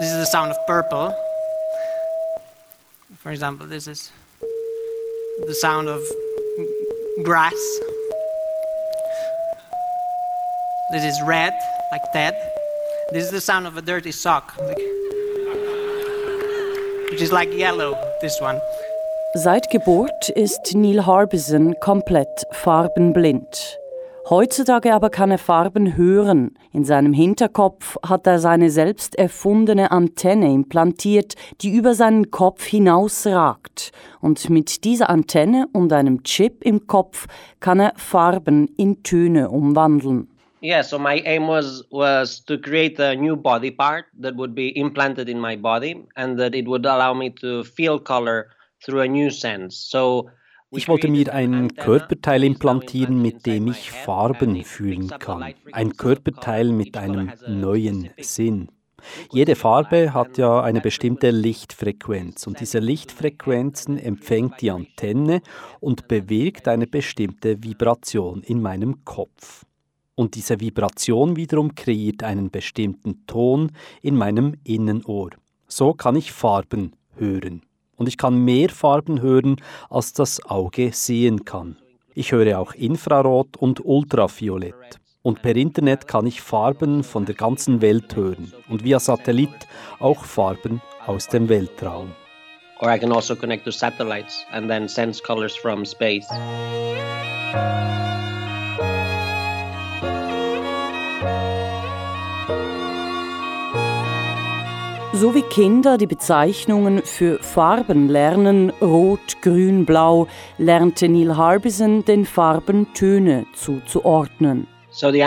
This is the sound of purple. For example, this is the sound of grass. This is red, like that. This is the sound of a dirty sock, like, which is like yellow, this one. Seit Geburt ist Neil Harbison komplett farbenblind. Heutzutage aber kann er Farben hören. In seinem Hinterkopf hat er seine selbst erfundene Antenne implantiert, die über seinen Kopf hinausragt. Und mit dieser Antenne und einem Chip im Kopf kann er Farben in Töne umwandeln. Yeah, so my aim was was to create a new body part that would be implanted in my body and that it would allow me to feel color through a new sense. So ich wollte mir ein Körperteil implantieren, mit dem ich Farben fühlen kann. Ein Körperteil mit einem neuen Sinn. Jede Farbe hat ja eine bestimmte Lichtfrequenz und diese Lichtfrequenzen empfängt die Antenne und bewirkt eine bestimmte Vibration in meinem Kopf. Und diese Vibration wiederum kreiert einen bestimmten Ton in meinem Innenohr. So kann ich Farben hören und ich kann mehr Farben hören, als das Auge sehen kann. Ich höre auch Infrarot und Ultraviolett. Und per Internet kann ich Farben von der ganzen Welt hören und via Satellit auch Farben aus dem Weltraum. Or I can also connect to satellites and then sense colors from space. So wie Kinder die Bezeichnungen für Farben lernen, rot, grün, blau, lernte Neil Harbison den Farben Töne zuzuordnen. Die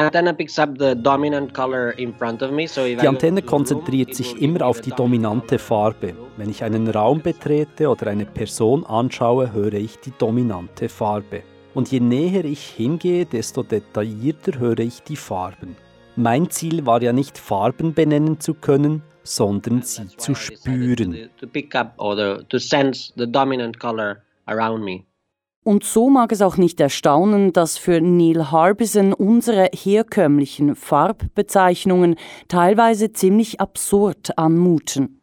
Antenne konzentriert sich immer auf die dominante Farbe. Wenn ich einen Raum betrete oder eine Person anschaue, höre ich die dominante Farbe. Und je näher ich hingehe, desto detaillierter höre ich die Farben. Mein Ziel war ja nicht Farben benennen zu können, sondern sie zu spüren. Und so mag es auch nicht erstaunen, dass für Neil Harbison unsere herkömmlichen Farbbezeichnungen teilweise ziemlich absurd anmuten.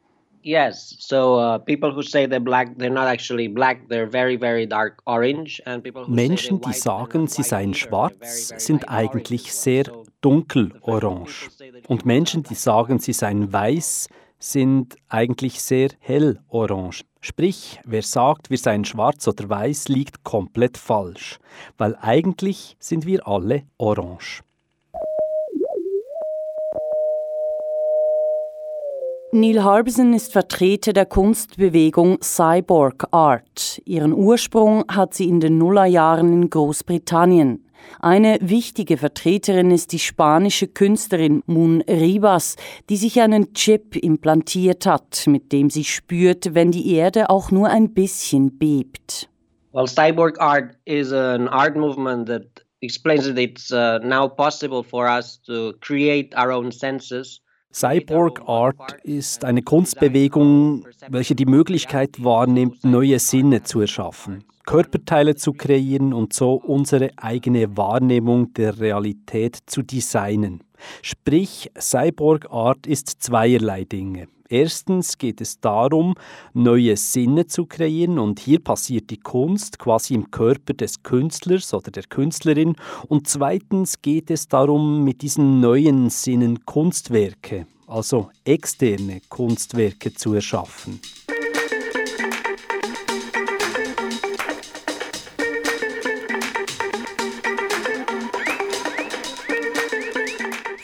Yes, so uh, people who say they're black, they're not actually black, they're very, very dark orange. And people who Menschen, die sagen, sie seien schwarz, sind eigentlich sehr dunkelorange. Und Menschen, die sagen, sie seien weiß, sind eigentlich sehr hellorange. Sprich, wer sagt, wir seien schwarz oder weiß, liegt komplett falsch, weil eigentlich sind wir alle orange. Neil Harbison ist Vertreter der Kunstbewegung Cyborg Art. Ihren Ursprung hat sie in den Nullerjahren in Großbritannien. Eine wichtige Vertreterin ist die spanische Künstlerin Moon Ribas, die sich einen Chip implantiert hat, mit dem sie spürt, wenn die Erde auch nur ein bisschen bebt. Well, cyborg art is an art movement that explains that it's uh, now possible for us to create our own senses Cyborg Art ist eine Kunstbewegung, welche die Möglichkeit wahrnimmt, neue Sinne zu erschaffen, Körperteile zu kreieren und so unsere eigene Wahrnehmung der Realität zu designen. Sprich, Cyborg Art ist zweierlei Dinge. Erstens geht es darum, neue Sinne zu kreieren und hier passiert die Kunst quasi im Körper des Künstlers oder der Künstlerin und zweitens geht es darum, mit diesen neuen Sinnen Kunstwerke, also externe Kunstwerke zu erschaffen.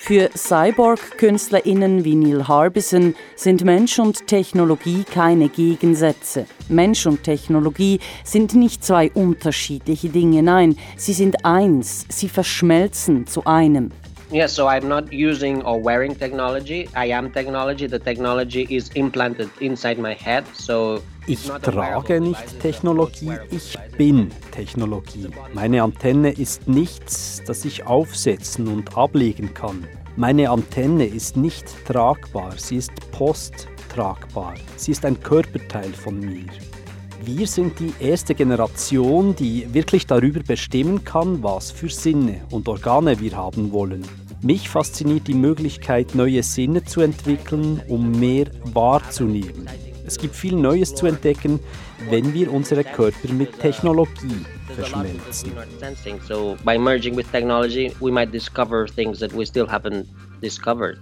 Für Cyborg-KünstlerInnen wie Neil Harbison sind Mensch und Technologie keine Gegensätze. Mensch und Technologie sind nicht zwei unterschiedliche Dinge, nein, sie sind eins, sie verschmelzen zu einem. Yeah, so I'm not using or wearing technology. I am technology. The technology is implanted inside my head. So ich trage nicht Technologie, ich bin Technologie. Meine Antenne ist nichts, das ich aufsetzen und ablegen kann. Meine Antenne ist nicht tragbar, sie ist posttragbar. Sie ist ein Körperteil von mir. Wir sind die erste Generation, die wirklich darüber bestimmen kann, was für Sinne und Organe wir haben wollen. Mich fasziniert die Möglichkeit, neue Sinne zu entwickeln, um mehr wahrzunehmen. Es gibt viel Neues zu entdecken, wenn wir unsere Körper mit Technologie verschmelzen. So by merging with technology, we might discover things that we still haven't discovered.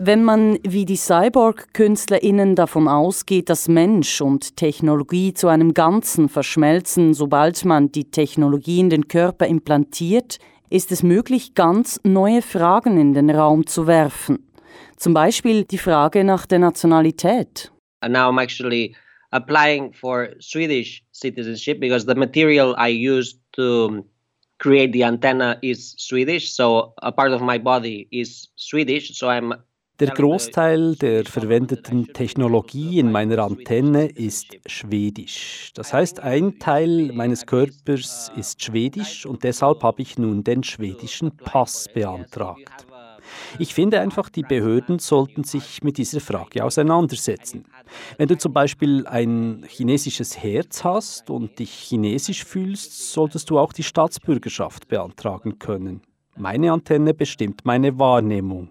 Wenn man wie die Cyborg-KünstlerInnen davon ausgeht, dass Mensch und Technologie zu einem Ganzen verschmelzen, sobald man die Technologie in den Körper implantiert, ist es möglich, ganz neue Fragen in den Raum zu werfen. Zum Beispiel die Frage nach der Nationalität. And now I'm actually applying for Swedish citizenship because the material I used to create the antenna is Swedish, so a part of my body is Swedish, so I'm der Großteil der verwendeten Technologie in meiner Antenne ist schwedisch. Das heißt, ein Teil meines Körpers ist schwedisch und deshalb habe ich nun den schwedischen Pass beantragt. Ich finde einfach, die Behörden sollten sich mit dieser Frage auseinandersetzen. Wenn du zum Beispiel ein chinesisches Herz hast und dich chinesisch fühlst, solltest du auch die Staatsbürgerschaft beantragen können. Meine Antenne bestimmt meine Wahrnehmung.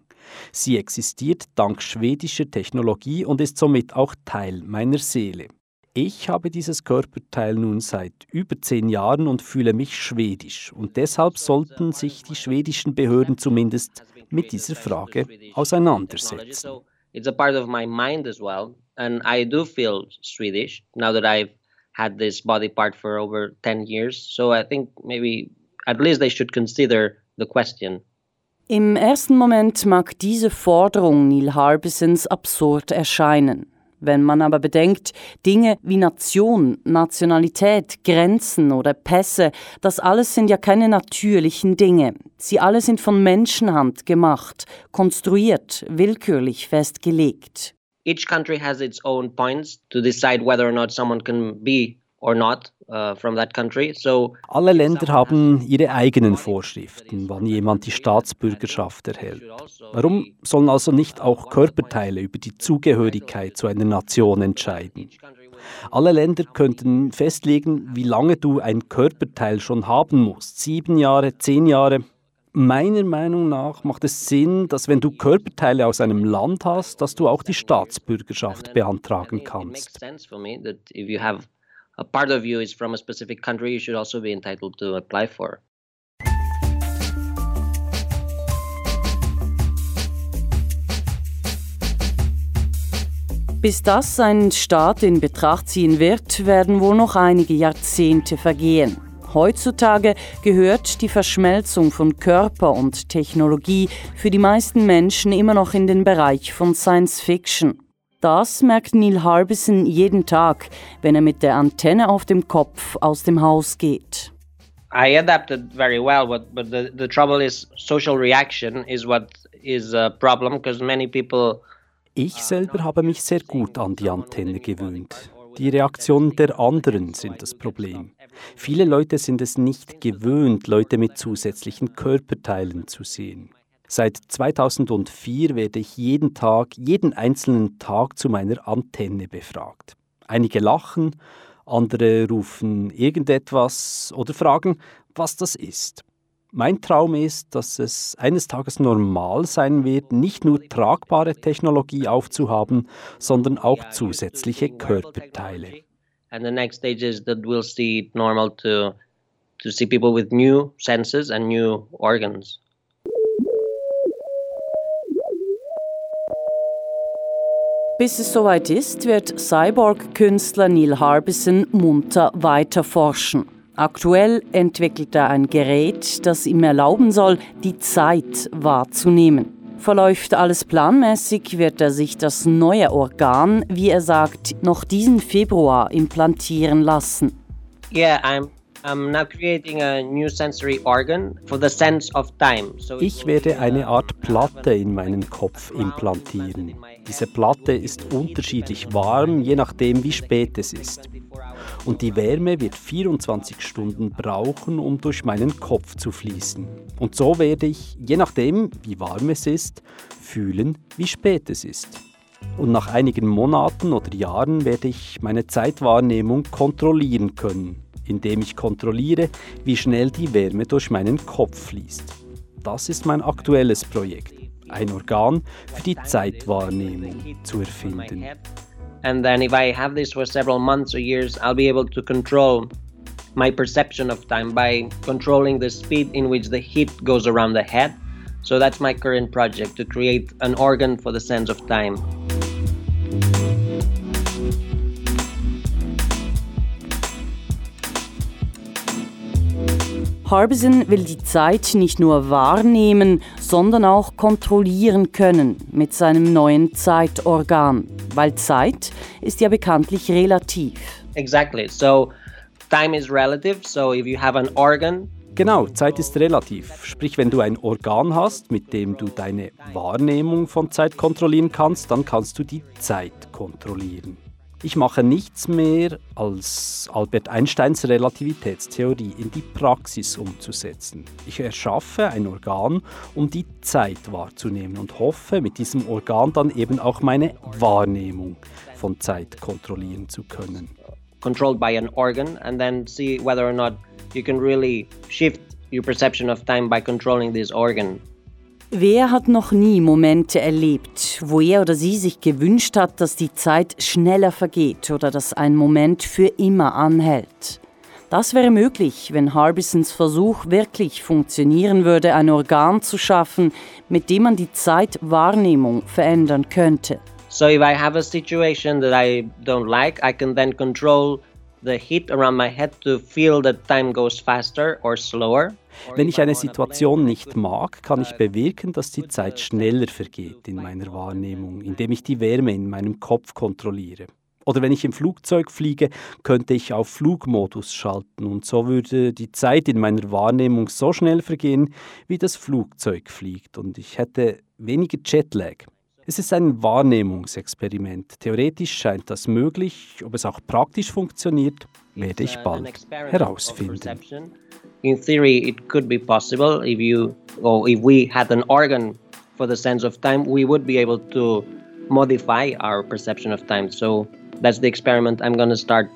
Sie existiert dank schwedischer Technologie und ist somit auch Teil meiner Seele. Ich habe dieses Körperteil nun seit über zehn Jahren und fühle mich schwedisch. Und deshalb sollten sich die schwedischen Behörden zumindest mit dieser Frage auseinandersetzen. It's a part of my mind as well, and I do feel Swedish now that I've had this body part for over 10 years. So I think maybe at least they should consider the question. Im ersten Moment mag diese Forderung Neil Harbisons absurd erscheinen. Wenn man aber bedenkt, Dinge wie Nation, Nationalität, Grenzen oder Pässe, das alles sind ja keine natürlichen Dinge. Sie alle sind von Menschenhand gemacht, konstruiert, willkürlich festgelegt. Each country has its own points to decide whether or not someone can be or not uh, from that country. So Alle Länder haben ihre eigenen Vorschriften, wann jemand die Staatsbürgerschaft erhält. Warum sollen also nicht auch Körperteile über die Zugehörigkeit zu einer Nation entscheiden? Alle Länder könnten festlegen, wie lange du ein Körperteil schon haben musst. Sieben Jahre, zehn Jahre. Meiner Meinung nach macht es Sinn, dass wenn du Körperteile aus einem Land hast, dass du auch die Staatsbürgerschaft beantragen kannst a part of you is from a specific country, you should also be entitled to apply for. Bis das ein Staat in Betracht ziehen wird, werden wohl noch einige Jahrzehnte vergehen. Heutzutage gehört die Verschmelzung von Körper und Technologie für die meisten Menschen immer noch in den Bereich von Science Fiction. Das merkt Neil Harbison jeden Tag, wenn er mit der Antenne auf dem Kopf aus dem Haus geht. I adapted very well, but, but the, the trouble is social reaction is what is a problem because many people ich selber habe mich sehr gut an die Antenne gewöhnt. Die Reaktionen der anderen sind das Problem. Viele Leute sind es nicht gewöhnt, Leute mit zusätzlichen Körperteilen zu sehen. Seit 2004 werde ich jeden Tag, jeden einzelnen Tag zu meiner Antenne befragt. Einige lachen, andere rufen irgendetwas oder fragen, was das ist. Mein Traum ist, dass es eines Tages normal sein wird, nicht nur tragbare Technologie aufzuhaben, sondern auch zusätzliche Körperteile. And the next stage is that we'll see it normal to to see people with new senses and new organs. Bis es soweit ist, wird Cyborg-Künstler Neil Harbison munter weiter forschen. Aktuell entwickelt er ein Gerät, das ihm erlauben soll, die Zeit wahrzunehmen. Verläuft alles planmäßig, wird er sich das neue Organ, wie er sagt, noch diesen Februar implantieren lassen. Yeah, I'm ich werde eine Art Platte in meinen Kopf implantieren. Diese Platte ist unterschiedlich warm, je nachdem wie spät es ist. Und die Wärme wird 24 Stunden brauchen, um durch meinen Kopf zu fließen. Und so werde ich, je nachdem wie warm es ist, fühlen, wie spät es ist. Und nach einigen Monaten oder Jahren werde ich meine Zeitwahrnehmung kontrollieren können indem ich kontrolliere, wie schnell die Wärme durch meinen Kopf fließt. das ist mein aktuelles Projekt. Ein Organ für die Zeitwahrnehmung zu erfinden. And then if I have this for several months or years, I'll be able to control my perception of time by controlling the speed in which the heat goes around the head. So that's my current project to create an organ for the sense of time. Harbison will die Zeit nicht nur wahrnehmen, sondern auch kontrollieren können mit seinem neuen Zeitorgan, weil Zeit ist ja bekanntlich relativ. Exactly. So time is relative. So if you have an organ, Genau, Zeit ist relativ. Sprich, wenn du ein Organ hast, mit dem du deine Wahrnehmung von Zeit kontrollieren kannst, dann kannst du die Zeit kontrollieren. Ich mache nichts mehr, als Albert Einsteins Relativitätstheorie in die Praxis umzusetzen. Ich erschaffe ein Organ, um die Zeit wahrzunehmen und hoffe, mit diesem Organ dann eben auch meine Wahrnehmung von Zeit kontrollieren zu können. Controlled by an organ, and then see whether or not you can really shift your perception of time by controlling this organ. Wer hat noch nie Momente erlebt, wo er oder sie sich gewünscht hat, dass die Zeit schneller vergeht oder dass ein Moment für immer anhält? Das wäre möglich, wenn Harbisons Versuch wirklich funktionieren würde, ein Organ zu schaffen, mit dem man die Zeitwahrnehmung verändern könnte. So if I have a situation that I don't like, I can then control the heat around my head to feel that time goes faster or slower. Wenn ich eine Situation nicht mag, kann ich bewirken, dass die Zeit schneller vergeht in meiner Wahrnehmung, indem ich die Wärme in meinem Kopf kontrolliere. Oder wenn ich im Flugzeug fliege, könnte ich auf Flugmodus schalten und so würde die Zeit in meiner Wahrnehmung so schnell vergehen, wie das Flugzeug fliegt und ich hätte weniger Jetlag. Es ist ein Wahrnehmungsexperiment. Theoretisch scheint das möglich, ob es auch praktisch funktioniert, werde ich bald herausfinden. In theory, it could be possible if you or if we had an organ for the sense of time, we would be able to modify our perception of time. So that's the experiment I'm going to start